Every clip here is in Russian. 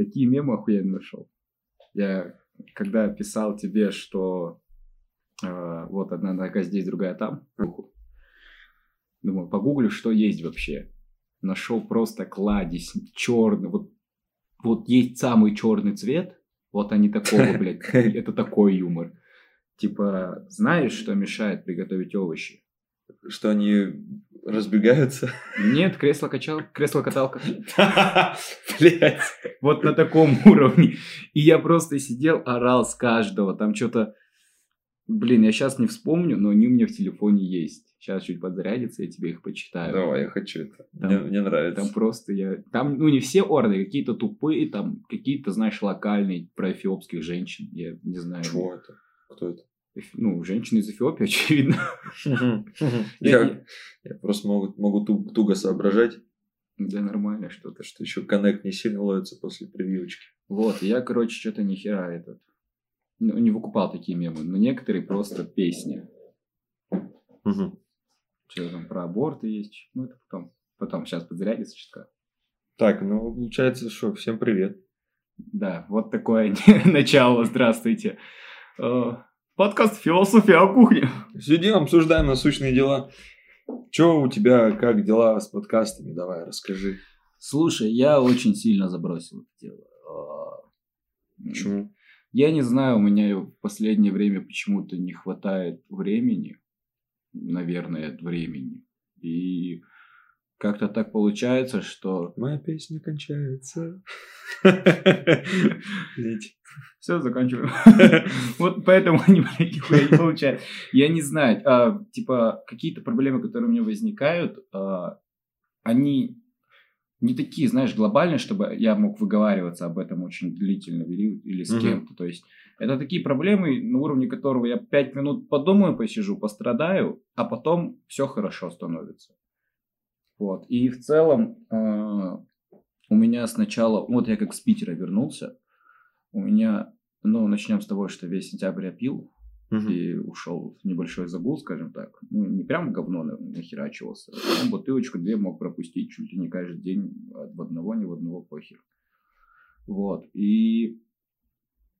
такие мемы охуенно нашел. Я когда писал тебе, что э, вот одна нога здесь, другая там, думаю, погуглю, что есть вообще. Нашел просто кладезь черный, вот, вот есть самый черный цвет, вот они такого, блядь, это такой юмор. Типа, знаешь, что мешает приготовить овощи? Что они разбегаются? Нет, кресло-качал, кресло-каталка. Блять. Вот на таком уровне. И я просто сидел, орал с каждого. Там что-то... Блин, я сейчас не вспомню, но они у меня в телефоне есть. Сейчас чуть подзарядится, я тебе их почитаю. Давай, я хочу это. Там, мне, мне нравится. Там просто я... Там, ну, не все орды, какие-то тупые, там какие-то, знаешь, локальные про эфиопских женщин. Я не знаю. Чего это? Кто это? Ну, женщины из Эфиопии, очевидно. Я просто могу туго соображать. Да нормально что-то. Что еще коннект не сильно ловится после превьючки. Вот, я, короче, что-то ни хера этот... Ну, не выкупал такие мемы, но некоторые просто песни. Что там про аборты есть. Ну, это потом. Потом, сейчас подзарядится чутка. Так, ну, получается, что, всем привет. Да, вот такое начало, здравствуйте. Э, Подкаст «Философия о кухне». Сидим, обсуждаем насущные дела. Че у тебя, как дела с подкастами? Давай, расскажи. Слушай, я очень сильно забросил это дело. А, Почему? Я не знаю, у меня в последнее время почему-то не хватает времени. Наверное, времени. И как-то так получается, что... Моя песня кончается. Все, заканчиваем. Вот поэтому нихуя не получают. Я не знаю, а, типа, какие-то проблемы, которые у меня возникают, а, они не такие, знаешь, глобальные, чтобы я мог выговариваться об этом очень длительно или с кем-то. То есть, это такие проблемы, на уровне которого я пять минут подумаю, посижу, пострадаю, а потом все хорошо становится. Вот. И в целом э, у меня сначала, вот я как с Питера вернулся, у меня, ну, начнем с того, что весь сентябрь я пил угу. и ушел в небольшой загул, скажем так. Ну, не прям говно нахерачивался. Там бутылочку две мог пропустить чуть ли не каждый день в одного, ни в одного похер. Вот. И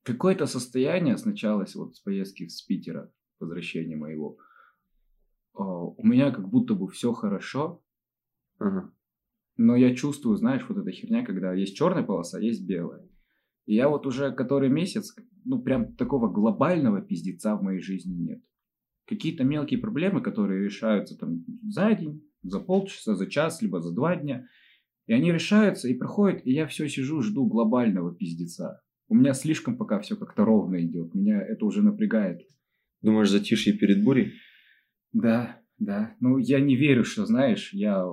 какое-то состояние сначала вот с поездки с Питера, возвращения моего, э, у меня как будто бы все хорошо, Ага. Но я чувствую, знаешь, вот эта херня, когда есть черная полоса, а есть белая. И я вот уже который месяц, ну, прям такого глобального пиздеца в моей жизни нет. Какие-то мелкие проблемы, которые решаются там за день, за полчаса, за час, либо за два дня. И они решаются и проходят, и я все сижу, жду глобального пиздеца. У меня слишком пока все как-то ровно идет. Меня это уже напрягает. Думаешь, затишье перед бурей? Да, да. Ну, я не верю, что, знаешь, я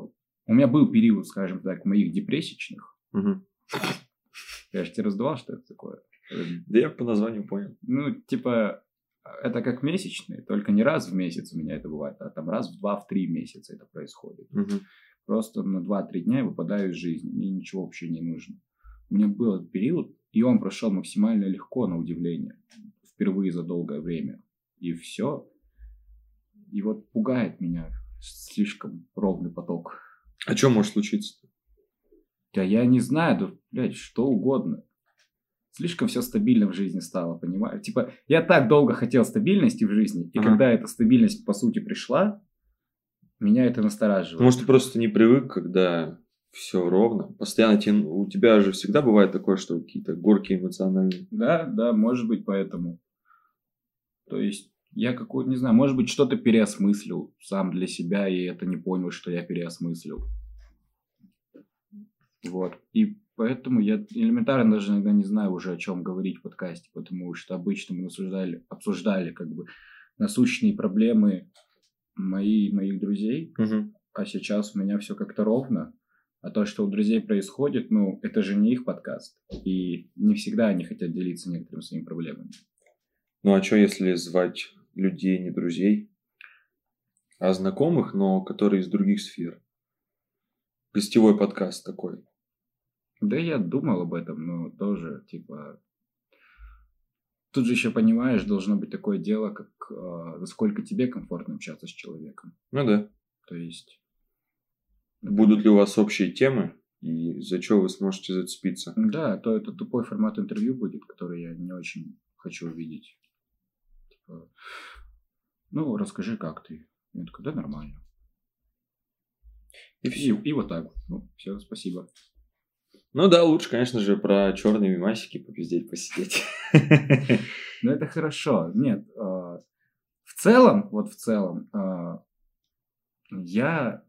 у меня был период, скажем так, моих депрессичных. Угу. Я же тебе раздавал, что это такое. Да я по названию понял. Ну, типа, это как месячные, только не раз в месяц у меня это бывает, а там раз в два, в три месяца это происходит. Угу. Просто на два-три дня я выпадаю из жизни, мне ничего вообще не нужно. У меня был этот период, и он прошел максимально легко, на удивление, впервые за долгое время. И все. И вот пугает меня слишком ровный поток а что может случиться? Да я не знаю, да, блядь, что угодно. Слишком все стабильно в жизни стало, понимаю. Типа, я так долго хотел стабильности в жизни, и ага. когда эта стабильность, по сути, пришла, меня это настораживает. Может, ты просто не привык, когда все ровно. Постоянно тебе, у тебя же всегда бывает такое, что какие-то горки эмоциональные. Да, да, может быть, поэтому. То есть, я какой-то, не знаю, может быть, что-то переосмыслил сам для себя, и это не понял, что я переосмыслил. Вот. И поэтому я элементарно даже иногда не знаю уже, о чем говорить в подкасте, потому что обычно мы обсуждали, обсуждали как бы насущные проблемы мои, моих друзей, угу. а сейчас у меня все как-то ровно. А то, что у друзей происходит, ну, это же не их подкаст. И не всегда они хотят делиться некоторыми своими проблемами. Ну, а что, если звать людей, не друзей, а знакомых, но которые из других сфер? Гостевой подкаст такой. Да я думал об этом, но тоже, типа... Тут же еще понимаешь, должно быть такое дело, как э, насколько тебе комфортно общаться с человеком. Ну да. То есть... Будут ли у вас общие темы? И за что вы сможете зацепиться? Да, то это тупой формат интервью будет, который я не очень хочу увидеть. Типа, ну, расскажи, как ты. Я такой, да, нормально. И И, все. и вот так. Ну, все, спасибо. Ну да, лучше, конечно же, про черные мимасики попиздеть, посидеть. Но это хорошо. Нет, э, в целом, вот в целом, э, я,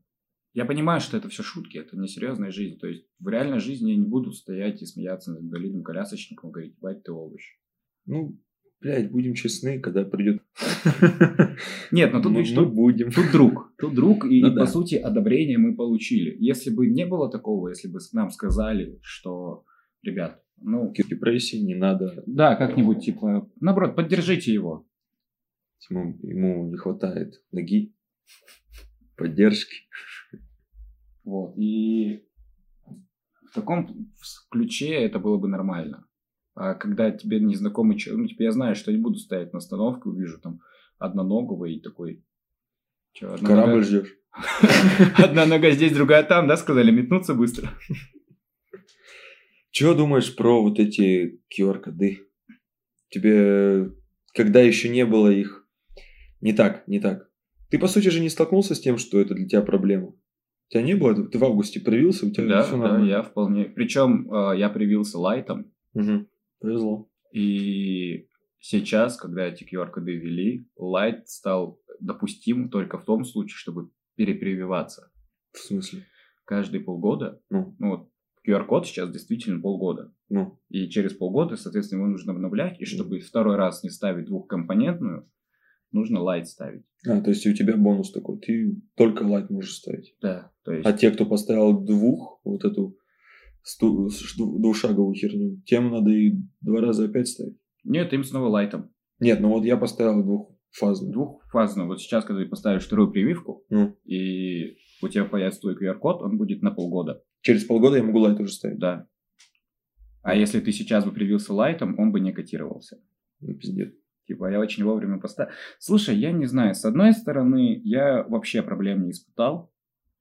я понимаю, что это все шутки, это не серьезная жизнь. То есть в реальной жизни я не буду стоять и смеяться над инвалидным колясочником и говорить, бать ты овощ. Ну, блядь, будем честны, когда придет... Нет, но тут, мы, тут, будем. тут друг. Тут друг, и, Ну и, да. по сути одобрение мы получили. Если бы не было такого, если бы нам сказали, что, ребят, ну, Депрессии не надо. да, как-нибудь, типа, наоборот, поддержите его. Ему, ему не хватает ноги, поддержки. Вот. И в таком ключе это было бы нормально. А когда тебе незнакомый человек, ну, типа, я знаю, что не буду стоять на остановке, увижу там одноногого и такой... Чё, одна Корабль нога- ждешь. Одна нога здесь, другая там, да, сказали, метнуться быстро. Чего думаешь про вот эти QR-коды? Тебе, когда еще не было их... Не так, не так. Ты, по сути же, не столкнулся с тем, что это для тебя проблема? У тебя не было? этого? Ты в августе привился, у тебя Да, все да, нормально? я вполне... Причем э, я привился лайтом, Мгм. Повезло. и сейчас, когда эти QR-коды ввели, лайт стал допустим только в том случае, чтобы перепрививаться. В смысле? Каждые полгода Ну, ну, вот QR-код сейчас действительно полгода. ну. И через полгода, соответственно, его нужно обновлять. И чтобы второй раз не ставить двухкомпонентную, нужно light ставить. А, то есть у тебя бонус такой. Ты только лайт можешь ставить. Да. То есть, А те, кто поставил двух, вот эту двушаговую херню, тем надо и два раза опять ставить. нет, им снова лайтом. Нет, ну вот я поставил двухфазную. Двухфазную. Вот сейчас, когда ты поставишь вторую прививку, Ну, и у тебя появится твой QR-код, он будет на полгода. через полгода я могу лайт уже ставить. Да. А если ты сейчас бы привился лайтом, он бы не котировался. Ну, пиздец. Типа, я очень вовремя поставил. Слушай, я не знаю, с одной стороны, я вообще проблем не испытал.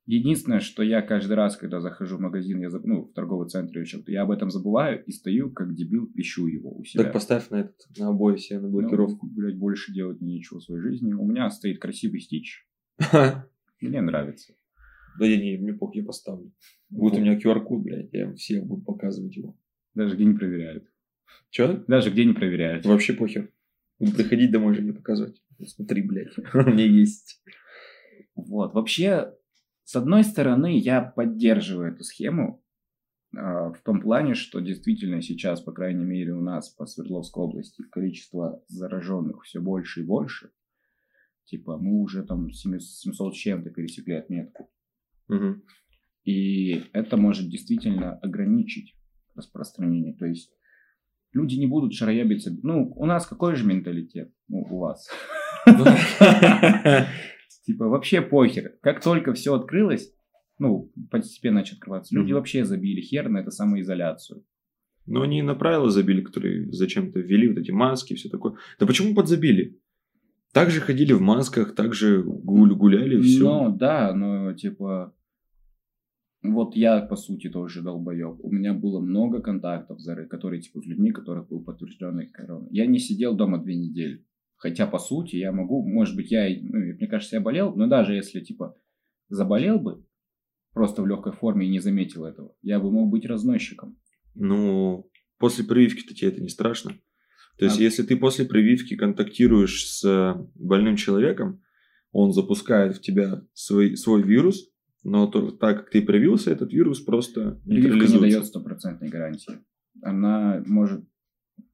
Единственное, что я каждый раз, когда захожу в магазин, я, ну, в торговый центр или чем-то, я об этом забываю и стою, как дебил, ищу его у себя. Так поставь на этот, на обои себе, на блокировку. Ну, блядь, больше делать мне нечего в своей жизни. У меня стоит красивый стич. Да Мне нравится. я не, мне похуй, я поставлю. Будет у меня QR-код, блядь, я всем буду показывать его. Даже где не проверяют. Че? Даже где не проверяют. Вообще похер. Буду приходить домой же не показывать. Смотри, блядь, у меня есть. Вот. Вообще, с одной стороны, я поддерживаю эту схему а, в том плане, что действительно сейчас, по крайней мере, у нас по Свердловской области количество зараженных все больше и больше. Типа, мы уже там 700 с чем-то пересекли отметку. Мгм. И это может действительно ограничить распространение. То есть люди не будут шароебиться. Ну, у нас какой же менталитет? Ну, у вас. Типа вообще похер. Как только все открылось, ну, постепенно начали открываться, люди вообще забили хер на это самоизоляцию. Но они на правила забили, которые зачем-то ввели, вот эти маски, все такое. Да почему подзабили? Так же ходили в масках, так же гуль- гуляли, все. Ну, да, но типа... Вот я, по сути, тоже долбоеб. У меня было много контактов, которые, типа, с людьми, которых был подтвержденный корона. Я не сидел дома две недели. Хотя, по сути, я могу, может быть, я, ну, мне кажется, я болел, но даже если, типа, заболел бы, просто в легкой форме и не заметил этого, я бы мог быть разносчиком. Ну, после прививки-то тебе это не страшно. То есть, А- если ты после прививки контактируешь с больным человеком, он запускает в тебя свой, свой вирус, но то- так как ты привился, этот вирус просто Прививка не дает стопроцентной гарантии. Она может,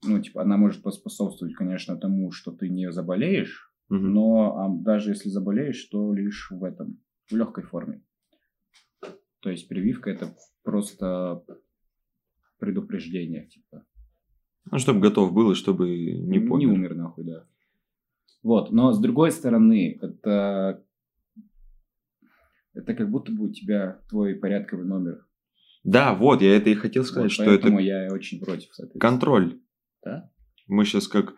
ну, типа, она может поспособствовать, конечно, тому, что ты не заболеешь, Мгм. но а, даже если заболеешь, то лишь в этом, в легкой форме. То есть прививка это просто предупреждение, типа. Ну, чтобы готов был, и чтобы не не помер. умер нахуй, да. Вот, но с другой стороны, это это как будто бы у тебя твой порядковый номер. Да, вот, я это и хотел сказать, Вот, что поэтому это я очень против. контроль. Да? Мы сейчас как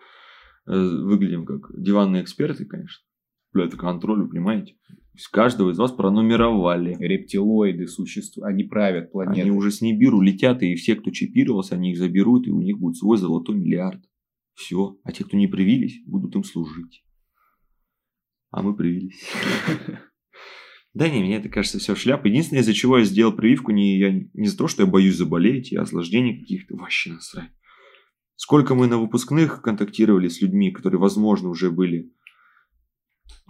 э, выглядим как диванные эксперты, конечно. Бля, это контроль, понимаете? Каждого из вас пронумеровали. Рептилоиды существуют, они правят планетой. Они уже с Нибиру летят, и все, кто чипировался, они их заберут, и у них будет свой золотой миллиард. Все. А те, кто не привились, будут им служить. А мы привились. Да не, мне это кажется все шляпа. Единственное, из-за чего я сделал прививку, не, я, не за то, что я боюсь заболеть и осложнений каких-то, вообще насрать. Сколько мы на выпускных контактировали с людьми, которые, возможно, уже были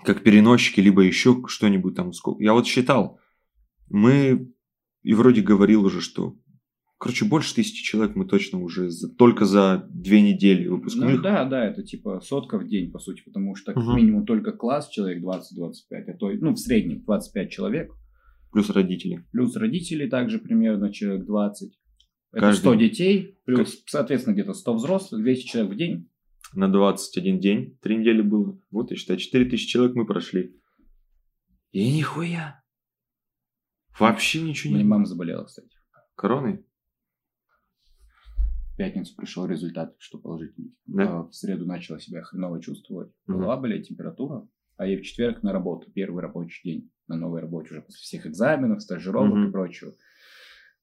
как переносчики, либо еще что-нибудь там. Сколько. Я вот считал, мы, и вроде говорил уже, что Короче, больше тысячи человек мы точно уже за, только за две недели выпускных. Ну да, да, это типа сотка в день, по сути, потому что угу. минимум только класс человек 20-25, а то, ну, в среднем 25 человек. Плюс родители. Плюс родители также примерно человек 20. Это Каждый... 100 детей, плюс, как... соответственно, где-то 100 взрослых, 200 человек в день. На 21 день, 3 недели было. Вот, я считаю, 4000 человек мы прошли. И нихуя. Вообще ничего не... Моя мама заболела, кстати. Короной? В пятницу пришел результат, что положительный. Да? В среду начала себя хреново чувствовать. Голова болеть, температура. А я в четверг на работу, первый рабочий день на новой работе уже после всех экзаменов, стажировок mm-hmm. и прочего.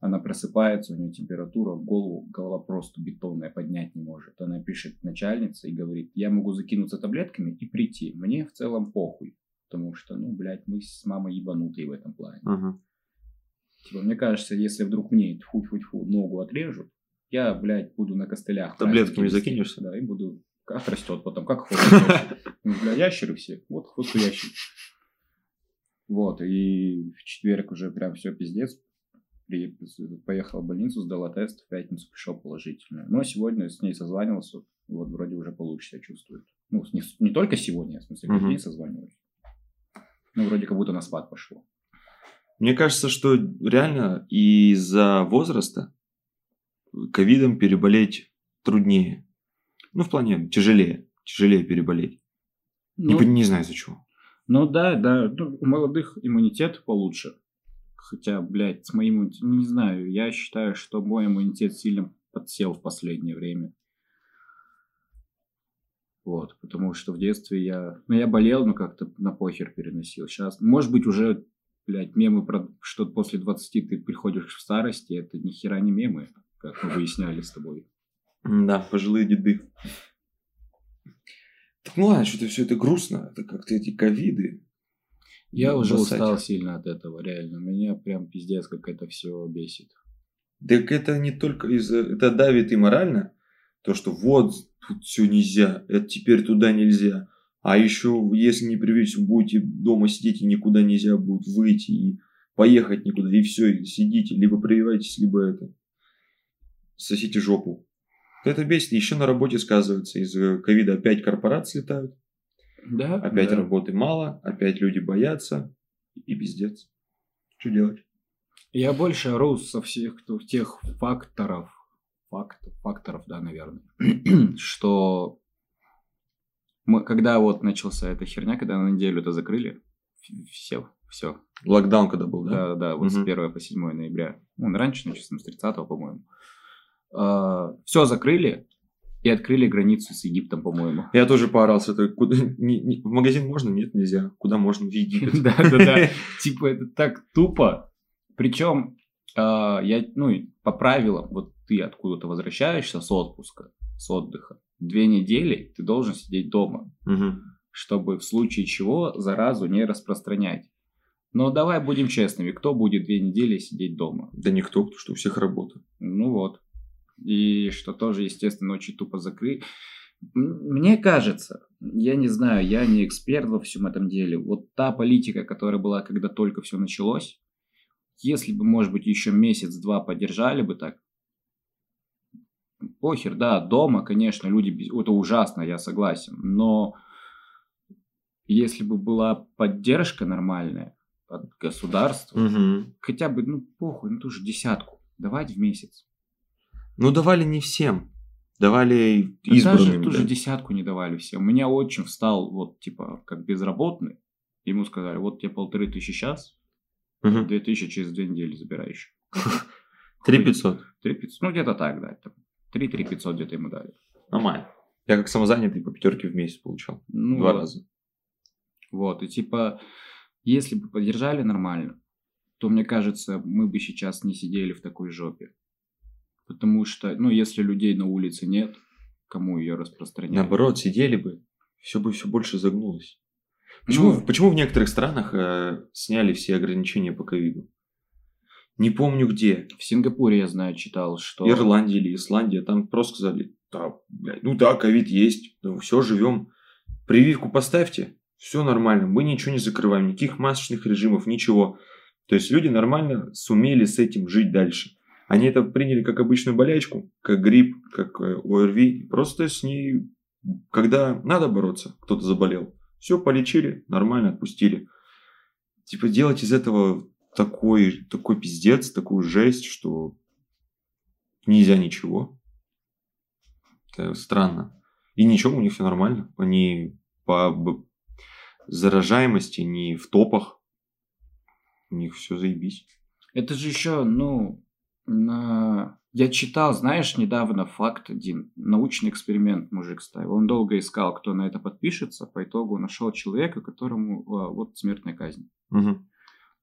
Она просыпается, у нее температура, голову, голова просто бетонная, поднять не может. Она пишет начальнице и говорит, я могу закинуться таблетками и прийти. Мне в целом похуй. Потому что, ну, блядь, мы с мамой ебанутые в этом плане. Uh-huh. Типа, мне кажется, если вдруг мне фу-фу-фу ногу отрежут, я, блядь, буду на костылях. Таблетками закинешься? Да, и буду, как растет потом, как хвост Ну, бля, ящеры все, вот хвосту ящер. Вот, и в четверг уже прям все пиздец при, поехал в больницу, сдала тест, в пятницу пришел положительный. Но сегодня с ней созванивался, вот вроде уже получше себя чувствует. Ну, не, не только сегодня, в смысле, каждый день созваниваюсь. Ну, вроде как будто на спад пошло. Мне кажется, что реально из-за возраста ковидом переболеть труднее. Ну, в плане тяжелее. Тяжелее переболеть. Ну, не, не знаю, из-за чего. Ну да, да. Ну, у молодых иммунитет получше. Хотя, блядь, с моим... Не знаю, я считаю, что мой иммунитет сильно подсел в последнее время. Вот, потому что в детстве я... Ну, я болел, но как-то на похер переносил. Сейчас, может быть, уже, блядь, мемы про что после 20 ты приходишь в старости, это ни хера не мемы, как мы выясняли с тобой. Да, пожилые деды. Так ну ладно, что-то все это грустно. Это как-то эти ковиды. Я уже бросать. устал сильно от этого, реально. Меня прям пиздец, как это все бесит. Так это не только из-за... Это давит и морально. То, что вот, тут все нельзя, это теперь туда нельзя. А еще, если не привить, будете дома сидеть и никуда нельзя будет выйти и поехать никуда. И все, и сидите, либо прививайтесь, либо это. Сосите жопу. Это бесит. Еще на работе сказывается. Из ковида опять корпорации летают. Да. Опять да. работы мало, опять люди боятся, и пиздец. Что делать? Я больше ору со всех тех факторов, факт, факторов, да, наверное, что мы, когда вот начался эта херня, когда на неделю это закрыли, все, все. Локдаун когда был, да? Да, да, вот угу. с 1 по 7 ноября. Ну, раньше начался, с 30 по-моему. Uh, все закрыли, и открыли границу с Египтом, по-моему. Я тоже поорал с этой. Куда... Не, не... В магазин можно? Нет, нельзя. Куда можно? В Египет. Да, да, да. Типа это так тупо. Причем а, я, ну, по правилам, вот ты откуда-то возвращаешься с отпуска, с отдыха, две недели ты должен сидеть дома, чтобы в случае чего заразу не распространять. Но давай будем честными, кто будет две недели сидеть дома? Да никто, потому что у всех работа. Ну вот и что тоже, естественно, очень тупо закрыть. Мне кажется, я не знаю, я не эксперт во всем этом деле. Вот та политика, которая была, когда только все началось, если бы, может быть, еще месяц-два поддержали бы так, похер, да, дома, конечно, люди, это ужасно, я согласен, но если бы была поддержка нормальная от государства, угу. хотя бы, ну, похуй, ну, тоже десятку давать в месяц. Ну, давали не всем. Давали избранным. Даже ту же десятку не давали всем. У меня отчим встал, вот, типа, как безработный. Ему сказали, вот тебе полторы тысячи сейчас, угу. две тысячи через две недели забираешь. Три пятьсот. Три пятьсот. Ну, где-то так, да. Три три пятьсот где-то ему дали. Нормально. Я как самозанятый по пятерке в месяц получал. Ну, Два раза. Вот, и типа, если бы поддержали нормально, то, мне кажется, мы бы сейчас не сидели в такой жопе. Потому что, ну, если людей на улице нет, кому ее распространять? Наоборот, сидели бы, все бы все больше загнулось. Почему, Ну. почему в некоторых странах э, сняли все ограничения по ковиду? Не помню где. В Сингапуре, я знаю, читал, что... Ирландия или Исландия, там просто сказали, да, блядь, ну да, ковид есть, ну все, живем. Прививку поставьте, все нормально, мы ничего не закрываем, никаких масочных режимов, ничего. То есть люди нормально сумели с этим жить дальше. Они это приняли как обычную болячку, как грипп, как э, ОРВИ. Просто с ней, когда надо бороться, кто-то заболел, все полечили, нормально отпустили. Типа делать из этого такой, такой пиздец, такую жесть, что нельзя ничего. Это странно. И ничего, у них все нормально. Они по заражаемости не в топах. У них все заебись. Это же еще, ну, на... Я читал, знаешь, недавно факт один. Научный эксперимент мужик ставил. Он долго искал, кто на это подпишется. По итогу нашел человека, которому а, вот смертная казнь. Мгм.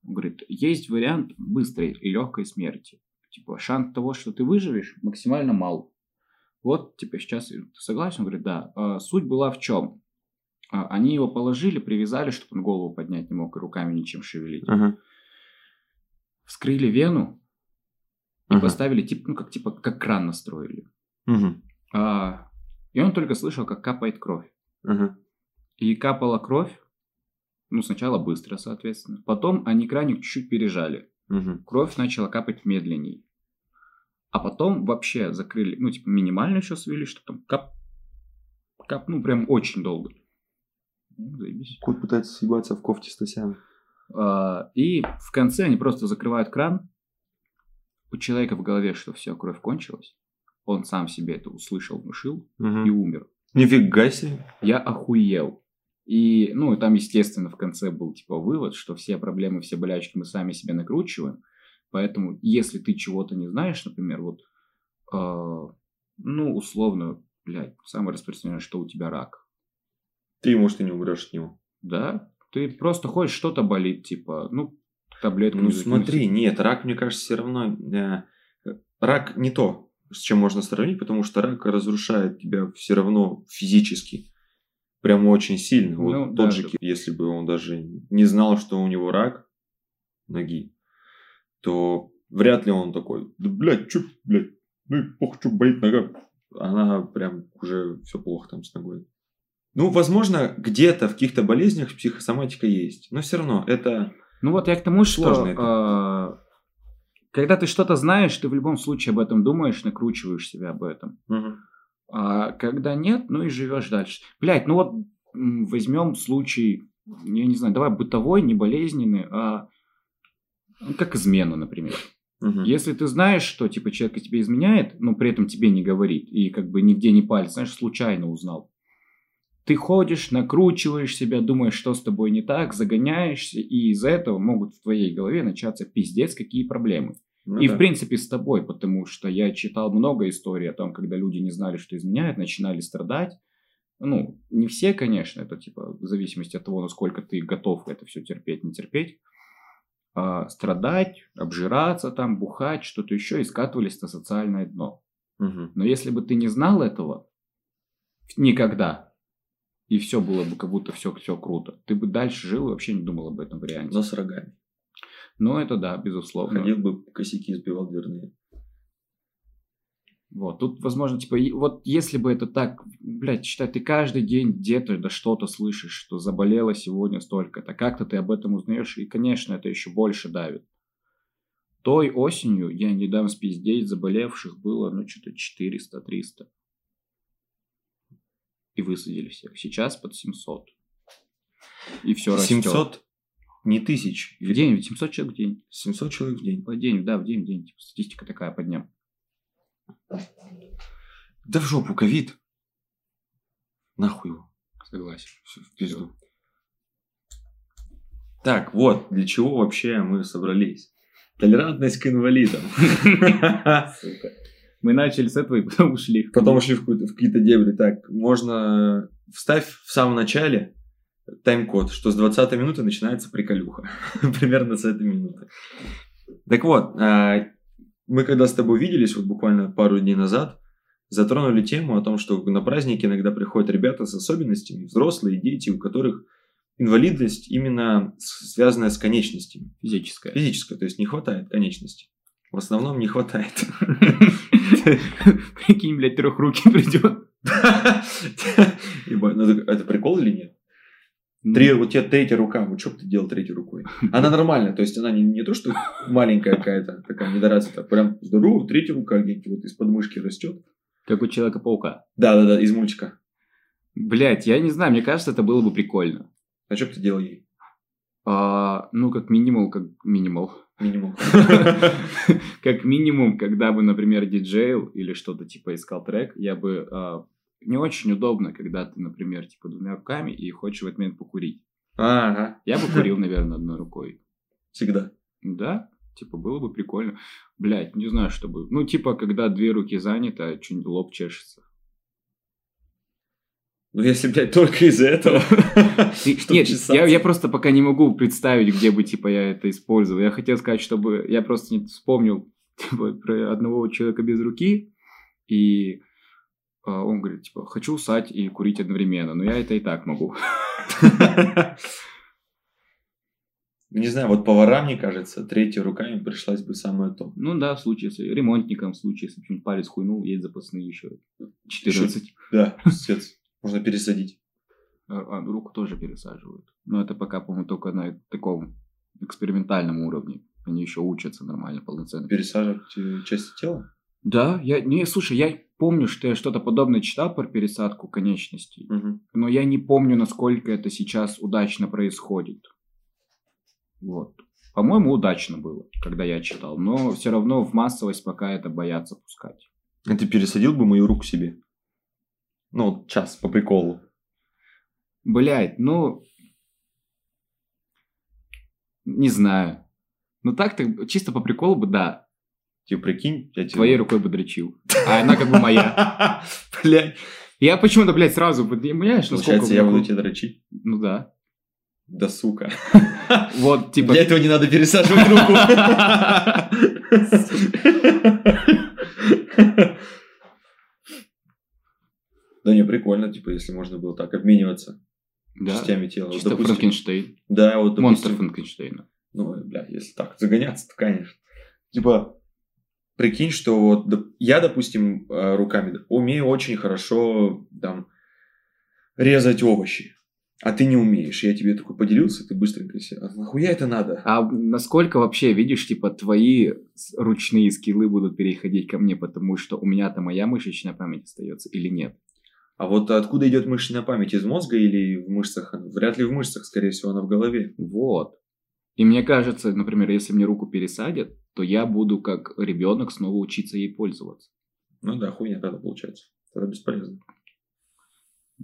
Он говорит, есть вариант быстрой и легкой смерти. Типа, шанс того, что ты выживешь, максимально мал. Вот, типа, сейчас ты согласен? Он говорит, да. А, суть была в чем? А, они его положили, привязали, чтобы он голову поднять не мог и руками ничем шевелить. Ага. Вскрыли вену и Ага. поставили, типа, ну, как, типа, как кран настроили. Мгм. А, и он только слышал, как капает кровь. Ага. И капала кровь, ну, сначала быстро, соответственно. Потом они краник чуть-чуть пережали. Мгм. кровь начала капать медленней. А потом вообще закрыли, ну, типа, минимально еще свели, что там кап, кап, ну, прям очень долго. Ну, заебись. Кот пытается съебаться в кофте Стасяна. А, и в конце они просто закрывают кран. У человека в голове, что все, кровь кончилась. Он сам себе это услышал, внушил и Мгм. умер. Нифига себе. Я охуел. И, ну, и там, естественно, в конце был, типа, вывод, что все проблемы, все болячки мы сами себе накручиваем. Поэтому, если ты чего-то не знаешь, например, вот, э, ну, условно, блядь, самое распространенное, что у тебя рак. Ты, может, и не умрешь от него. Да? Ты просто ходишь, что-то болит, типа, ну, таблетку Ну смотри, нет, рак, мне кажется, все равно... э, рак не то, с чем можно сравнить, потому что рак разрушает тебя все равно физически. Прям очень сильно. Вот Ну, тот да, же, это- если бы он даже не знал, что у него рак ноги, то вряд ли он такой, да, блядь, чё, блядь, ну и похуй, чё болит нога. Она прям уже все плохо там с ногой. Ну, возможно, где-то в каких-то болезнях психосоматика есть, но все равно это... Ну, вот я к тому, что... Сложно э, когда ты что-то знаешь, ты в любом случае об этом думаешь, накручиваешь себя об этом. А когда нет, ну и живешь дальше. Блять, ну вот возьмем случай, я не знаю, давай бытовой, не болезненный, а ну, как измена, например. Мгм. Если ты знаешь, что типа человек тебе изменяет, но при этом тебе не говорит, и как бы нигде не палец, знаешь, случайно узнал. Ты ходишь, накручиваешь себя, думаешь, что с тобой не так, загоняешься, и из-за этого могут в твоей голове начаться пиздец какие проблемы. Ну И, да. в принципе, с тобой, потому что я читал много историй о том, когда люди не знали, что изменяют, начинали страдать. Ну, не все, конечно, это типа в зависимости от того, насколько ты готов это все терпеть, не терпеть. А, страдать, обжираться там, бухать, что-то еще, и скатывались на социальное дно. Мгм. Но если бы ты не знал этого никогда, и все было бы как будто все, все круто, ты бы дальше жил и вообще не думал об этом варианте. Но с рогами. Ну, это да, безусловно. Ходил бы, косяки сбивал дверные. Вот, тут, возможно, типа, вот если бы это так, блядь, считай, ты каждый день где-то да что-то слышишь, что заболело сегодня столько-то, как-то ты об этом узнаешь, и, конечно, это еще больше давит. Той осенью, я не дам спиздеть, заболевших было, ну, что-то 400-300. И высадили всех. Сейчас под 700. И все растет. 700 не тысяч. В день, 700 человек в день. 700 человек в день. В день, да, в день, в день. Типа, статистика такая по дням. Да в жопу, ковид. Нахуй его. Согласен. Всё, в пизду. Так, вот, для чего вообще мы собрались. Толерантность к инвалидам. Сука. Мы начали с этого и потом ушли. Потом ушли в, в какие-то дебри. Так, можно... Вставь в самом начале тайм-код, что с 20 минуты начинается приколюха. Примерно с этой минуты. Так вот, а, мы когда с тобой виделись, вот буквально пару дней назад, затронули тему о том, что на праздники иногда приходят ребята с особенностями, взрослые, дети, у которых инвалидность именно связанная с конечностями. Физическая. Физическая, то есть не хватает конечности. В основном не хватает. Прикинь, блядь, трехрукий придет. Ну это, прикол или нет? Три, у тебя третья рука, вот что бы ты делал третьей рукой? Она нормальная, то есть она не, не то, что маленькая какая-то, такая недоразвитая, прям здоровая, третья рука где-нибудь вот из подмышки растет. Как у Человека-паука. Да-да-да, из мультика. Блять, я не знаю, мне кажется, это было бы прикольно. А что бы ты делал ей? А, ну, как минимум, как минимум. Минимум. Как минимум, когда бы, например, диджейл или что-то типа искал трек, я бы... а, не очень удобно, когда ты, например, типа двумя руками и хочешь в этот момент покурить. Ага, Я бы курил, наверное, одной рукой. всегда. Да, типа было бы прикольно. Блять, не знаю, что бы. Ну, типа, когда две руки заняты, а что-нибудь лоб чешется. Ну, если, блядь, только из-за этого. Нет, я, я просто пока не могу представить, где бы, типа, я это использовал. Я хотел сказать, чтобы... Я просто не вспомнил, типа, про одного человека без руки, и а, он говорит, типа, хочу ссать и курить одновременно, но я это и так могу. Не знаю, вот поварам, мне кажется, третья рука им пришлась бы самое то. Ну да, в случае с ремонтником, в случае, если палец хуйнул, есть запасные еще 14. Да, пиздец. Можно пересадить. А, а, руку тоже пересаживают. Но это пока, по-моему, только на таком экспериментальном уровне. Они еще учатся нормально, полноценно. Пересаживать э, части тела? Да, я не, слушай, я помню, что я что-то подобное читал про пересадку конечностей, Мгм. но я не помню, насколько это сейчас удачно происходит. Вот. По-моему, удачно было, когда я читал, но все равно в массовость пока это боятся пускать. А ты пересадил бы мою руку себе? Ну, час, по приколу. Блять, ну... Не знаю. Ну так-то, чисто по приколу бы, да. Типа, прикинь, я тебе... Твоей рукой бы дрочил. А она как бы моя. Блядь. Я почему-то, блядь, сразу, понимаешь, насколько... Получается, я буду тебя дрочить? Ну да. Да сука. Вот, типа... Для этого не надо пересаживать руку. Да не, прикольно, типа, если можно было так обмениваться Да. частями тела. Вот, Чисто допустим, Франкенштейн. Да, вот, Монстр допустим, Франкенштейна. Ну, бля, если так загоняться, то, конечно. Типа, прикинь, что вот я, допустим, э, руками умею очень хорошо там резать овощи, а ты не умеешь. Я тебе такой поделился, ты быстренько себе, а нахуя это надо? А насколько вообще, видишь, типа, твои ручные скиллы будут переходить ко мне, потому что у меня-то моя мышечная память остается или нет? А вот откуда идет мышечная память? Из мозга или в мышцах? Вряд ли в мышцах, скорее всего, она в голове. Вот. И мне кажется, например, если мне руку пересадят, то я буду как ребенок снова учиться ей пользоваться. Ну да, хуйня тогда получается. Тогда бесполезно.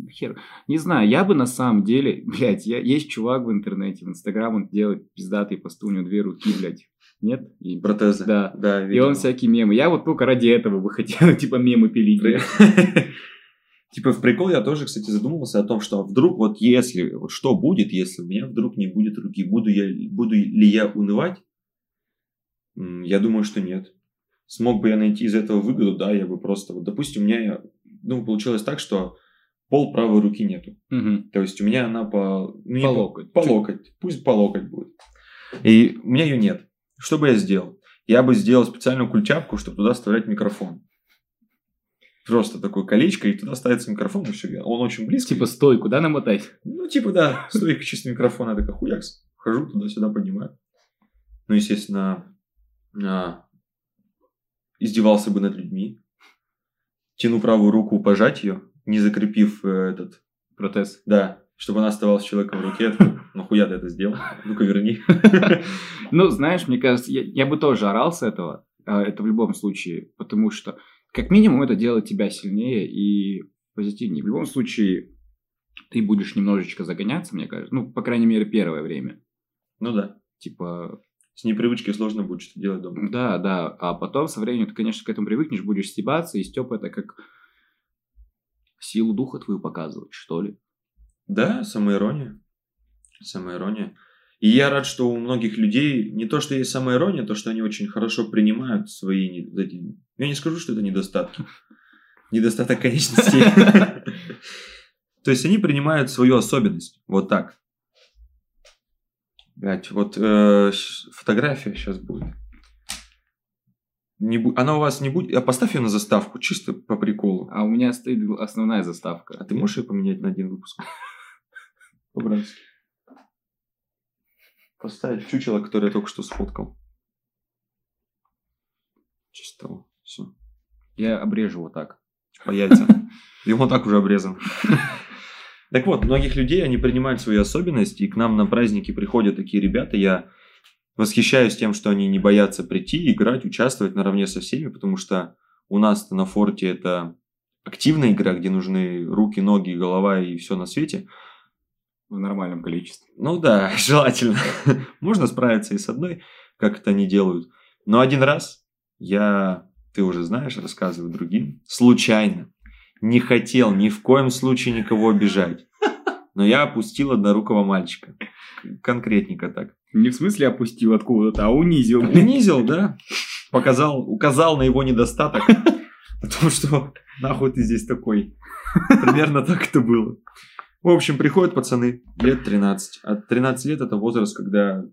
Хер. Не знаю, я бы на самом деле, блядь, я, есть чувак в интернете, в Инстаграм, он делает пиздатые посты, у него две руки, блядь. Нет? И, Протезы. Да. Да, и видел. он всякие мемы. Я вот только ради этого бы хотел, типа, мемы пилить. Типа в прикол я тоже, кстати, задумывался о том, что вдруг вот если, вот что будет, если у меня вдруг не будет руки, буду, я, буду ли я унывать? Я думаю, что нет. Смог бы я найти из этого выгоду, да, я бы просто, вот, допустим, у меня, ну, получилось так, что пол правой руки нету. Мгм. То есть у меня она по... ну, По локоть. По локоть. Пусть по локоть будет. И у меня ее нет. Что бы я сделал? Я бы сделал специальную культяпку, чтобы туда вставлять микрофон. Просто такое колечко, и туда ставится микрофон, и все. Он очень близко. Типа стойку, да, намотать? Ну, типа, да, стойка чисто микрофона, я такая хуякс. Хожу туда-сюда, поднимаю. Ну, естественно, а, издевался бы над людьми. Тяну правую руку пожать ее, не закрепив э, этот Протез. да, чтобы она оставалась человеком в руке. Я такой, Нахуя ты это сделал? Ну-ка верни. Ну, знаешь, мне кажется, я, я бы тоже орал с этого. а, Это в любом случае. Потому что, как минимум, это делает тебя сильнее и позитивнее. В любом случае, ты будешь немножечко загоняться, мне кажется. Ну, по крайней мере, первое время. Ну да. Типа, С непривычки сложно будет что-то делать дома. да, да. А потом со временем ты, конечно, к этому привыкнешь, будешь стебаться, и Степ это как силу духа твою показывать, что ли. Да, самоирония. Самоирония. И я рад, что у многих людей не то, что есть самоирония, а то, что они очень хорошо принимают свои... Я не скажу, что это недостатки. Недостаток конечностей. То есть они принимают свою особенность. Вот так. Блять, вот э, фотография сейчас будет. Не бу- Она у вас не будет... А поставь ее на заставку, чисто по приколу. А у меня стоит основная заставка. А ты можешь ее поменять на один выпуск? По-братски. Поставить чучело, которое я только что сфоткал. Чисто. Все. Я обрежу вот так. По яйцам. И он так уже обрезан. Так вот, многих людей, они принимают свои особенности, и к нам на праздники приходят такие ребята. Я восхищаюсь тем, что они не боятся прийти, играть, участвовать наравне со всеми, потому что у нас на форте это активная игра, где нужны руки, ноги, голова и все на свете. В нормальном количестве. Ну да, желательно. Можно справиться и с одной, как это они делают. Но один раз я, ты уже знаешь, рассказываю другим, случайно, не хотел ни в коем случае никого обижать. Но я опустил однорукого мальчика. Конкретненько так. Не в смысле опустил откуда-то, а унизил. Унизил, да? Показал, указал на его недостаток. О том, что нахуй ты здесь такой. Примерно так это было. В общем, приходят пацаны, лет 13. А 13 лет это возраст, когда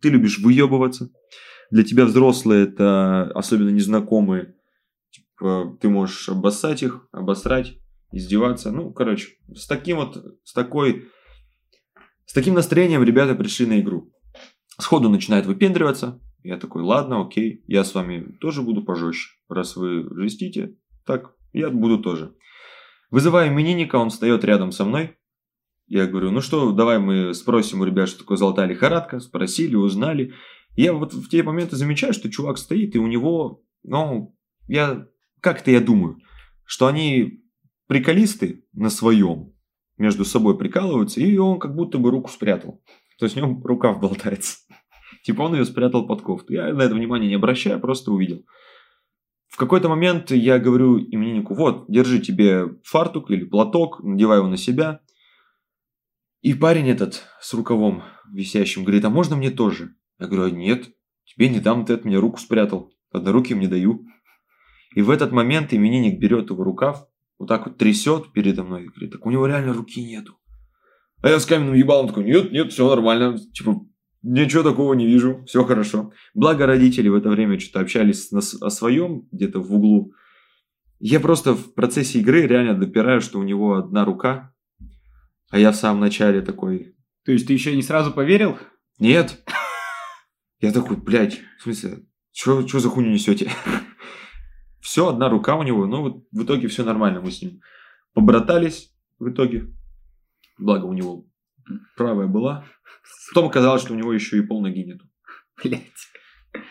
ты любишь выебываться. Для тебя взрослые это особенно незнакомые. Типа, ты можешь обоссать их, обосрать, издеваться. Ну, короче, с таким вот, с такой, с таким настроением ребята пришли на игру. Сходу начинает выпендриваться. Я такой, ладно, окей, я с вами тоже буду пожестче. Раз вы жестите, так, я буду тоже. Вызываю именинника, он встает рядом со мной. Я говорю, ну что, давай мы спросим у ребят, что такое золотая лихорадка. Спросили, узнали. Я вот в те моменты замечаю, что чувак стоит, и у него, ну, я, как-то я думаю, что они приколисты на своем, между собой прикалываются, и он как будто бы руку спрятал. То есть у него рукав болтается. Типа он ее спрятал под кофту. Я на это внимание не обращаю, просто увидел. В какой-то момент я говорю имениннику, вот, держи тебе фартук или платок, надевай его на себя. И парень этот с рукавом висящим говорит, а можно мне тоже? Я говорю, «А нет, тебе не дам, ты от меня руку спрятал. Одноруким не даю. И в этот момент именинник берет его рукав, вот так вот трясет передо мной и говорит, так у него реально руки нету. А я с каменным ебалом такой, нет, нет, все нормально. Типа, ничего такого не вижу, все хорошо. Благо родители в это время что-то общались на о своем где-то в углу. Я просто в процессе игры реально допираю, что у него одна рука, а я в самом начале такой, То есть ты еще не сразу поверил? нет. Я такой, блядь, в смысле, что за хуйню несете? Все, одна рука у него, но вот в итоге все нормально, мы с ним побратались в итоге. Благо у него правая была. Потом оказалось, что у него еще и полноги нету. Блять.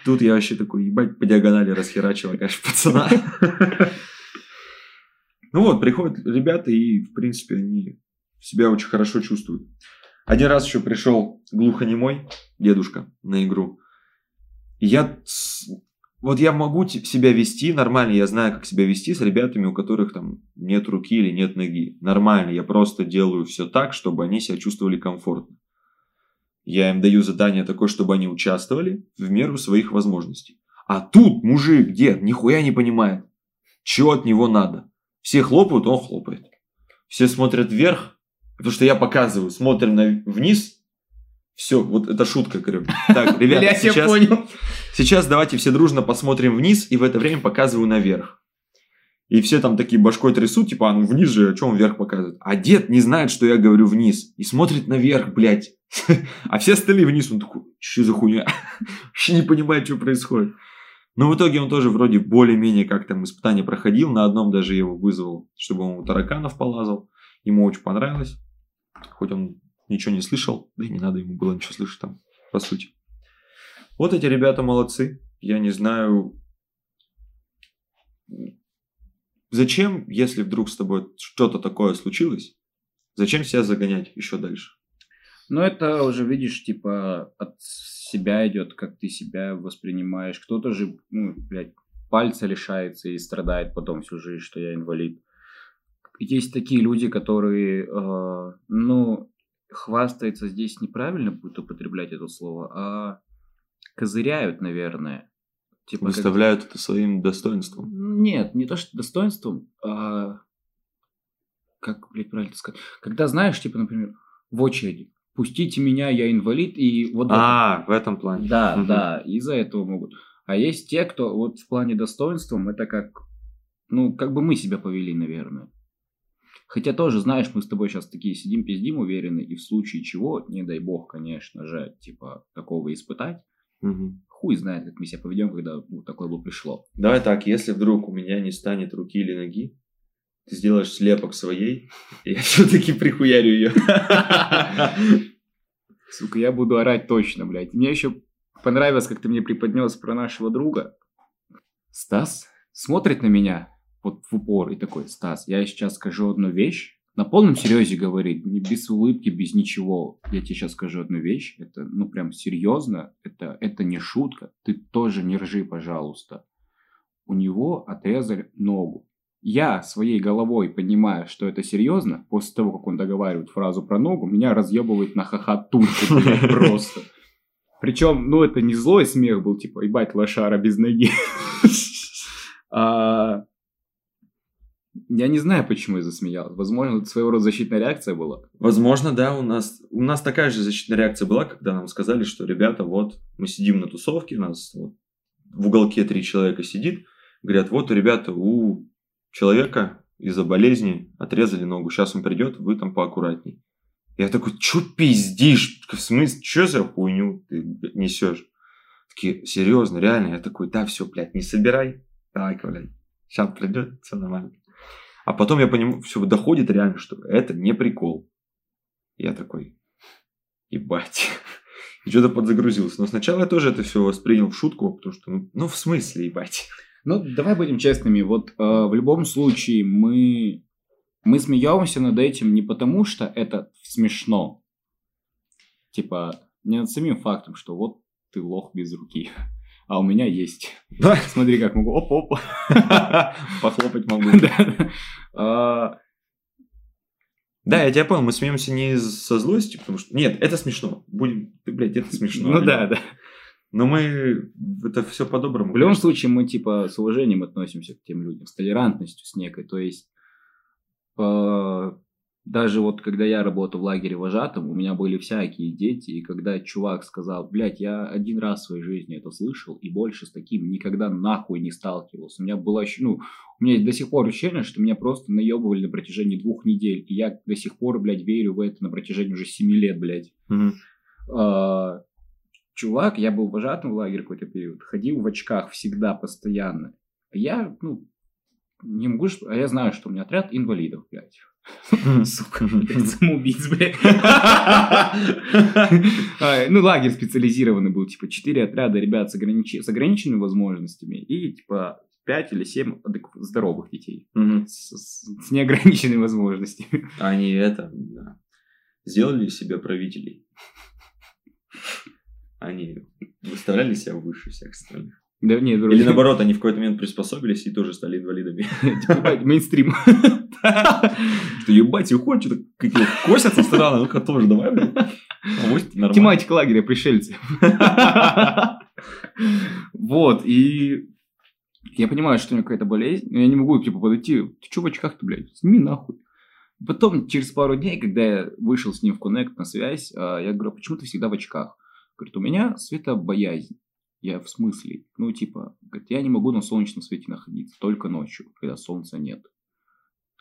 Тут я вообще такой, ебать, по диагонали расхерачила, конечно, пацана. Ну вот, приходят ребята, и, в принципе, они себя очень хорошо чувствуют. Один раз еще пришел глухонемой дедушка на игру. Я... Вот я могу себя вести нормально, я знаю, как себя вести с ребятами, у которых там нет руки или нет ноги. Нормально, я просто делаю все так, чтобы они себя чувствовали комфортно. Я им даю задание такое, чтобы они участвовали в меру своих возможностей. А тут мужик, дед, нихуя не понимает, чего от него надо. Все хлопают, он хлопает. Все смотрят вверх, потому что я показываю, смотрим на, вниз. Все, вот это шутка, говорю. Так, ребята, сейчас, сейчас давайте все дружно посмотрим вниз, и в это время показываю наверх. И все там такие башкой трясут, типа, а ну вниз же, а что он вверх показывает? А дед не знает, что я говорю вниз, и смотрит наверх, блядь. А все остальные вниз, он такой, что за хуйня? Вообще не понимает, что происходит. Но в итоге он тоже вроде более-менее как там испытание проходил. На одном даже его вызвал, чтобы он у тараканов полазал. Ему очень понравилось. Хоть он ничего не слышал, да и не надо ему было ничего слышать там, по сути. Вот эти ребята молодцы. Я не знаю, зачем, если вдруг с тобой что-то такое случилось, зачем себя загонять еще дальше? Ну, это уже, видишь, типа, от себя идет, как ты себя воспринимаешь. Кто-то же, ну, блядь, пальца лишается и страдает потом всю жизнь, что я инвалид. Есть такие люди, которые, э, ну, хвастается здесь неправильно будет употреблять это слово, а козыряют, наверное. Типа Выставляют как... это своим достоинством. Нет, не то, что достоинством, а как, блядь, правильно сказать? Когда знаешь, типа, например, в очереди, пустите меня, я инвалид, и вот... А, в этом плане. Да, угу. да, из-за этого могут. А есть те, кто вот в плане достоинством, это как, ну, как бы мы себя повели, наверное. Хотя тоже, знаешь, мы с тобой сейчас такие сидим, пиздим уверены, и в случае чего, не дай бог, конечно же, типа, такого испытать, угу. хуй знает, как мы себя поведем, когда ну, такое бы пришло. Давай так, если вдруг у меня не станет руки или ноги, ты сделаешь слепок своей, и я все-таки прихуярю ее. Сука, я буду орать точно, блядь. Мне еще понравилось, как ты мне преподнес про нашего друга. Стас смотрит на меня, вот в упор и такой, Стас, я сейчас скажу одну вещь, на полном серьезе говорит, без улыбки, без ничего. Я тебе сейчас скажу одну вещь, это, ну, прям серьезно, это, это не шутка, ты тоже не ржи, пожалуйста. У него отрезали ногу. Я своей головой понимаю, что это серьезно, после того, как он договаривает фразу про ногу, меня разъебывает на хохотунку просто. Причем, ну, это не злой смех был, типа, ебать, лошара без ноги. А, я не знаю, почему я засмеялся. Возможно, это своего рода защитная реакция была. Возможно, да, у нас, у нас такая же защитная реакция была, когда нам сказали, что, ребята, вот, мы сидим на тусовке, у нас вот, в уголке три человека сидит, говорят, вот, ребята, у человека из-за болезни отрезали ногу, сейчас он придет, вы там поаккуратней. Я такой, чё пиздишь? В смысле, что за хуйню ты несешь? Такие, серьезно, реально? Я такой, да, все, блядь, не собирай. Давай, блядь, сейчас придет, все нормально. А потом я понимаю, все доходит реально, что это не прикол. Я такой, ебать. И что-то подзагрузился. Но сначала я тоже это все воспринял в шутку, потому что, ну, ну в смысле, ебать. Ну, давай будем честными. Вот э, в любом случае мы, мы смеемся над этим не потому, что это смешно. Типа, не над самим фактом, что вот ты лох без руки а у меня есть. Смотри, как могу. Оп-оп. Похлопать могу. А, да, я тебя понял, мы смеемся не со злостью, потому что... Нет, это смешно. Будем... Блядь, это смешно. Ну да, да. Но мы это все по-доброму. В любом случае, мы типа с уважением относимся к тем людям, с толерантностью с некой. То есть даже вот когда я работал в лагере вожатым, у меня были всякие дети, и когда чувак сказал, блядь, я один раз в своей жизни это слышал, и больше с таким никогда нахуй не сталкивался. У меня было, ну, у меня до сих пор ощущение, что меня просто наебывали на протяжении двух недель, и я до сих пор, блядь, верю в это на протяжении уже семи лет, блядь. Mm-hmm. А, чувак, я был вожатым в лагере какой-то период, ходил в очках всегда, постоянно. Я, ну, не могу, а я знаю, что у меня отряд инвалидов, блядь. Сука, самоубийц, блядь. Ну, лагерь специализированный был, типа, четыре отряда ребят с ограниченными возможностями и, типа, пять или семь здоровых детей с неограниченными возможностями. Они это, сделали себе правителей. Они выставляли себя выше всех остальных. Да, нет, Или наоборот, они в какой-то момент приспособились и тоже стали инвалидами. Типа, мейнстрим. Что ебать, уходят, что-то какие косятся странно, ну-ка тоже давай, Тематика лагеря пришельцы. Вот, и я понимаю, что у него какая-то болезнь, но я не могу, типа, подойти, ты что в очках-то, блядь, сними нахуй. Потом, через пару дней, когда я вышел с ним в коннект на связь, а, я говорю, почему ты всегда в очках? Говорит, у меня светобоязнь. Я в смысле? Ну, типа, говорит, я не могу на солнечном свете находиться, только ночью, когда солнца нет.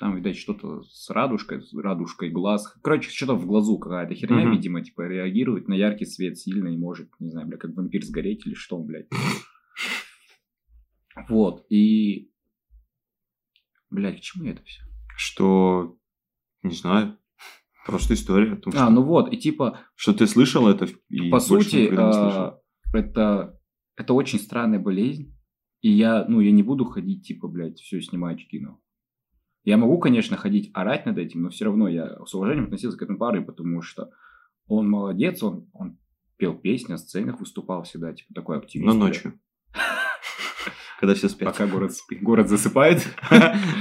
Там, видать, что-то с радужкой, с радужкой глаз. Короче, что-то в глазу какая-то херня, uh-huh. видимо, типа, реагирует на яркий свет сильно и может, не знаю, бля, как вампир сгореть или что, блядь. Вот, и... Блядь, к чему это все? Что, не знаю, просто история. Том, а, ну вот, и типа... Что ты слышал это и По сути, а, это это очень странная болезнь. И я, ну, я не буду ходить, типа, блядь, все, снимаю очки, ну. Я могу, конечно, ходить орать над этим, но все равно я с уважением относился к этому парню, потому что он молодец, он, он пел песни, на сценах выступал всегда, типа, такой активист. Но ночью. Когда все спят. Пока город, спит, город засыпает,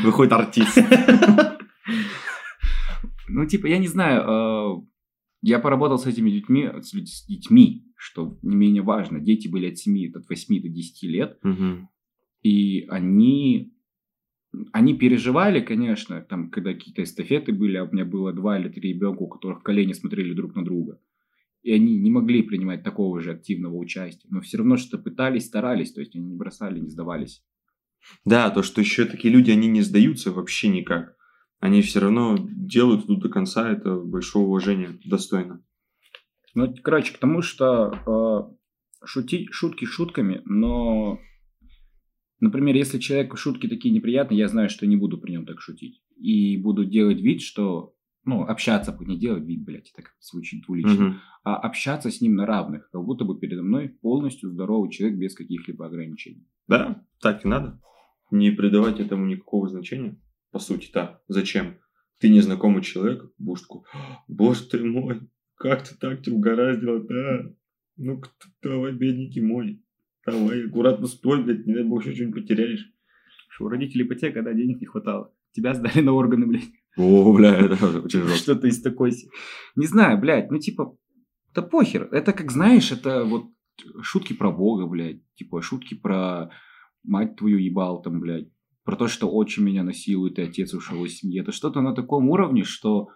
выходит артист. Ну, типа, я не знаю, а, Я поработал с этими детьми, с, с детьми, что не менее важно. Дети были от 7, от 8 до 10 лет. Мгм. И они, они переживали, конечно, там, когда какие-то эстафеты были, а у меня было два или три ребенка, у которых колени смотрели друг на друга. И они не могли принимать такого же активного участия. Но все равно что пытались, старались, то есть они не бросали, не сдавались. Да, то, что еще такие люди, они не сдаются вообще никак. Они все равно делают тут до конца, это большого уважения достойно. Ну, короче, к тому, что э, шутить, шутки шутками, но, например, если человеку шутки такие неприятные, я знаю, что не буду при нем так шутить. И буду делать вид, что, ну, общаться, не делать вид, блядь, это как звучит двулично, Мгм. а общаться с ним на равных, как будто бы передо мной полностью здоровый человек без каких-либо ограничений. Да, так и надо. Не придавать этому никакого значения. По сути, да. Зачем? Ты незнакомый человек, будешь такой, «А, боже ты мой, как ты так тебя угораздило, да? Ну, давай, бедненький мой. Давай, аккуратно стой, блядь, не дай бог, еще что-нибудь потеряешь. Что у родителей ипотека, когда денег не хватало. Тебя сдали на органы, блядь. О, бля, это очень жестко. Что-то из такой... Не знаю, блядь, ну типа, да похер. Это как, знаешь, это вот шутки про Бога, блядь. Типа шутки про мать твою ебал там, блядь. Про то, что отчим меня насилует, и отец ушел из семьи. Это что-то на таком уровне, что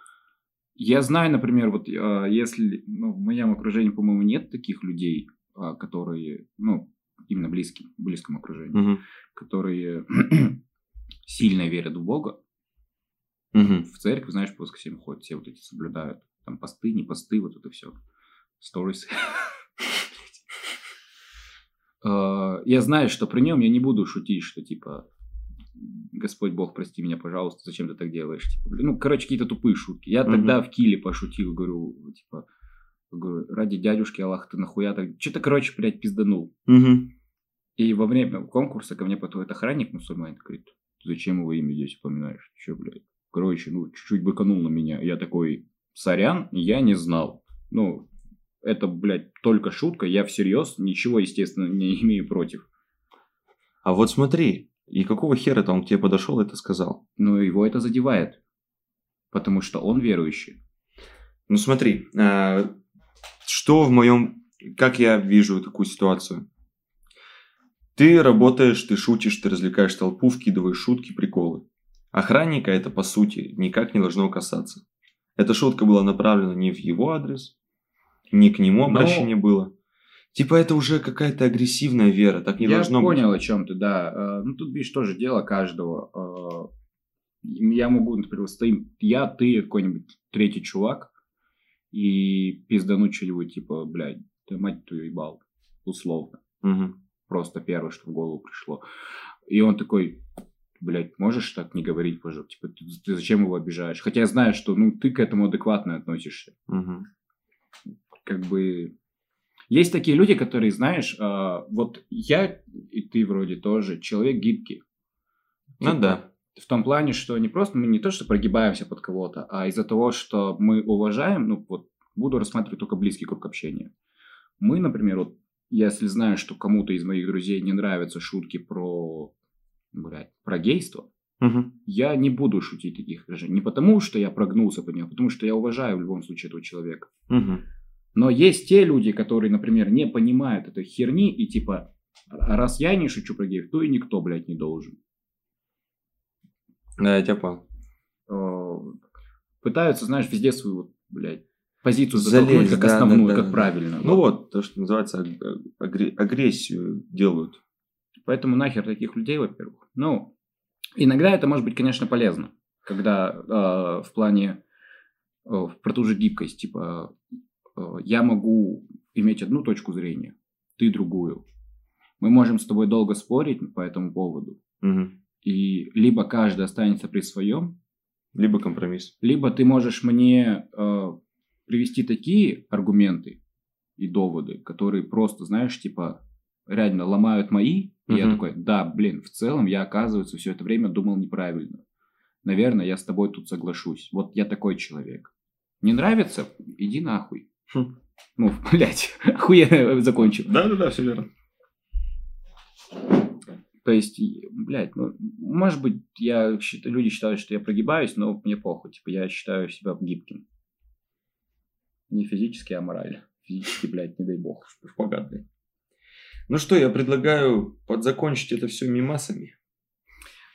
я знаю, например, вот а, если ну, в моем окружении, по-моему, нет таких людей, а, которые, ну, именно близким, в близком окружении, Мгм. которые сильно верят в Бога, Мгм. в церковь, знаешь, по воскресеньям ходят, все вот эти соблюдают. Там посты, не посты, вот это все. Сторис. Э, Я знаю, что при нем я не буду шутить, что типа Господь Бог, прости меня, пожалуйста, зачем ты так делаешь? Типа, ну, короче, какие-то тупые шутки. Я Мгм. тогда в Киле пошутил, говорю, типа, говорю, ради дядюшки Аллах ты нахуя так... Что-то, короче, блядь, пизданул. Мгм. И во время конкурса ко мне подходит охранник мусульманин, говорит, зачем его имя здесь упоминаешь? Че, блядь? Короче, ну, чуть-чуть быканул на меня. Я такой, сорян, я не знал. Ну, это, блядь, только шутка, я всерьез ничего, естественно, не имею против. А вот смотри, и какого хера-то он к тебе подошел и это сказал? Но его это задевает. Потому что он верующий. Ну смотри, а, что в моем, как я вижу такую ситуацию? Ты работаешь, ты шутишь, ты развлекаешь толпу, вкидываешь шутки, приколы. Охранника это, по сути, никак не должно касаться. Эта шутка была направлена не в его адрес, не к нему Но- обращение было. Типа это уже какая-то агрессивная вера, так не я должно понял, быть. о чем ты, да. Э, Ну, тут, видишь, тоже дело каждого. Э, Я могу, например, стоим я, ты, какой-нибудь третий чувак, и пиздануть что-нибудь, типа, блядь, ты мать твою ебал, условно. Мгм. Просто первое, что в голову пришло. И он такой, блядь, можешь так не говорить, пожалуйста? Типа, ты, ты зачем его обижаешь? Хотя я знаю, что, ну, ты к этому адекватно относишься. Мгм. как бы есть такие люди, которые, знаешь, а, вот я и ты вроде тоже человек гибкий. Ну Типа, да. В том плане, что не просто мы не то, что прогибаемся под кого-то, а из-за того, что мы уважаем, ну вот буду рассматривать только близкий круг общения. Мы, например, вот если знаю, что кому-то из моих друзей не нравятся шутки про, блядь, про гейство, Мгм. я не буду шутить таких же. Не потому, что я прогнулся под него, а потому что я уважаю в любом случае этого человека. Мгм. Но есть те люди, которые, например, не понимают этой херни и типа, «А раз я не шучу про геев, то и никто, блядь, не должен. Да, я тебя понял. Э, Пытаются, знаешь, везде свою, блядь, позицию затолкнуть как да, да, основную, да, как да. правильно. Ну вот, то, что называется аг- агре- агрессию делают. Поэтому нахер таких людей, во-первых. Ну, иногда это может быть, конечно, полезно, когда э, в плане, э, про ту же гибкость, типа, я могу иметь одну точку зрения, ты другую. Мы можем с тобой долго спорить по этому поводу, Мгм. и либо каждый останется при своем, Либо компромисс. либо ты можешь мне э, привести такие аргументы и доводы, которые просто, знаешь, типа, реально ломают мои. И я Мгм. такой, да, блин, в целом я, оказывается, все это время думал неправильно. Наверное, я с тобой тут соглашусь. Вот я такой человек. Не нравится? Иди нахуй. Хм. Ну, блядь, охуенно закончил. Да-да-да, все верно. То есть, блядь, ну, может быть, я, люди считают, что я прогибаюсь, но мне похуй. Типа, я считаю себя гибким. Не физически, а морально. Физически, блядь, не дай бог. Шпагат, блядь. Ну что, я предлагаю подзакончить это все мимасами.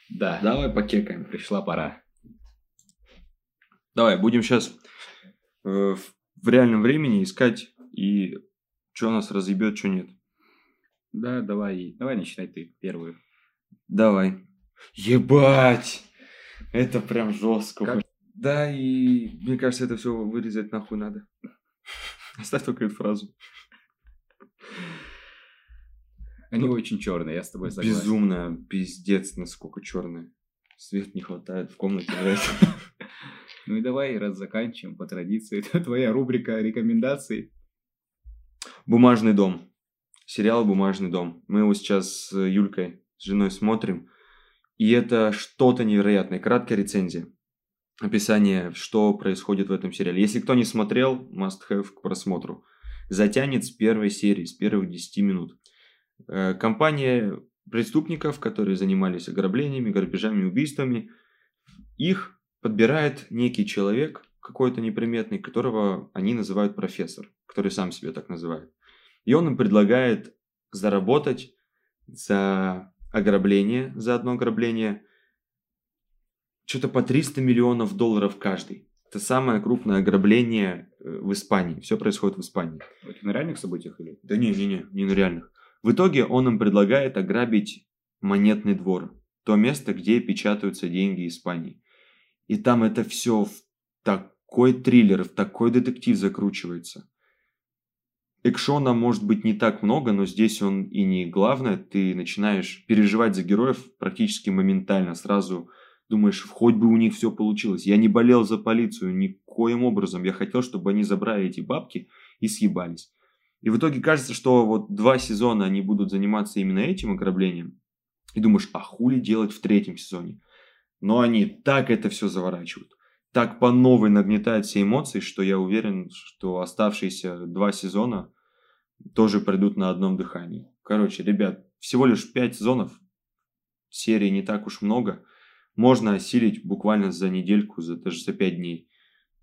Да, Давай покекаем. пришла пора. Давай, будем сейчас в в реальном времени искать и что нас разъебет, что нет. Да, давай, давай начинай ты первую. Давай. Ебать! Это прям жестко. Как? Да, и мне кажется, это все вырезать нахуй надо. Оставь только эту фразу. Они очень черные, я с тобой согласен. Безумно, пиздец, насколько черные. Свет не хватает в комнате. Ну и давай, раз заканчиваем по традиции. Это твоя рубрика рекомендаций. Бумажный дом. Сериал Бумажный дом. Мы его сейчас с Юлькой, с женой смотрим. И это что-то невероятное. Краткая рецензия. Описание, что происходит в этом сериале. Если кто не смотрел, must have к просмотру. Затянет с первой серии, с первых 10 минут. Э, Компания преступников, которые занимались ограблениями, грабежами, убийствами, их подбирает некий человек, какой-то неприметный, которого они называют профессор, который сам себя так называет. И он им предлагает заработать за ограбление, за одно ограбление, что-то по 300 миллионов долларов каждый. Это самое крупное ограбление э, в Испании. Все происходит в Испании. Это на реальных событиях или? Да не, не, не, не на реальных. В итоге он им предлагает ограбить монетный двор. То место, где печатаются деньги Испании. И там это все в такой триллер, в такой детектив закручивается. Экшона может быть не так много, но здесь он и не главное. Ты начинаешь переживать за героев практически моментально. Сразу думаешь, хоть бы у них все получилось. Я не болел за полицию никоим образом. Я хотел, чтобы они забрали эти бабки и съебались. И в итоге кажется, что вот два сезона они будут заниматься именно этим ограблением. И думаешь, а хули делать в третьем сезоне? Но они так это все заворачивают. Так по новой нагнетают все эмоции, что я уверен, что оставшиеся два сезона тоже пройдут на одном дыхании. Короче, ребят, всего лишь пять сезонов. Серий не так уж много. Можно осилить буквально за недельку, за, даже за пять дней.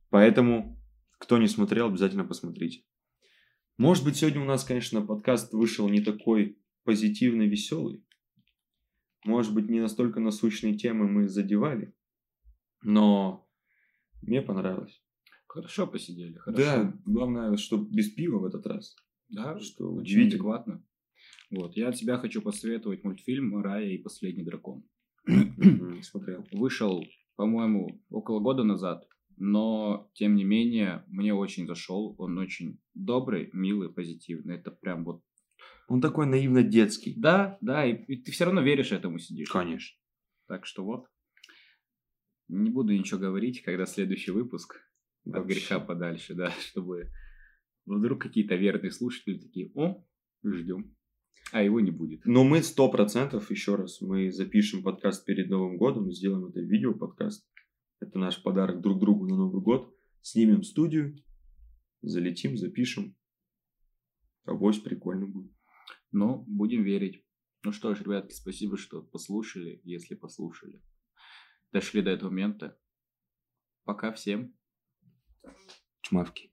Поэтому, кто не смотрел, обязательно посмотрите. Может быть, сегодня у нас, конечно, подкаст вышел не такой позитивный, веселый. Может быть, не настолько насущные темы мы задевали. Но мне понравилось. Хорошо посидели, хорошо. Да, главное, что без пива в этот раз. Да, Что очень адекватно. Вот, я от себя хочу посоветовать мультфильм «Рая и последний дракон». Смотрел. Вышел, по-моему, около года назад, но, тем не менее, мне очень зашел. Он очень добрый, милый, позитивный. Это прям вот... Он такой наивно-детский. Да, да, и, и ты все равно веришь этому, сидишь. Конечно. Так что вот. Не буду ничего говорить, когда следующий выпуск. От Вообще. греха подальше, да, чтобы вдруг какие-то верные слушатели такие, о, ждем. А его не будет. Но мы сто процентов, еще раз, мы запишем подкаст перед Новым годом, сделаем это видео подкаст. Это наш подарок друг другу на Новый год. Снимем студию, залетим, запишем. Авось прикольно будет. Но будем верить. Ну что ж, ребятки, спасибо, что послушали, если послушали. Дошли до этого момента. Пока всем. Чмавки.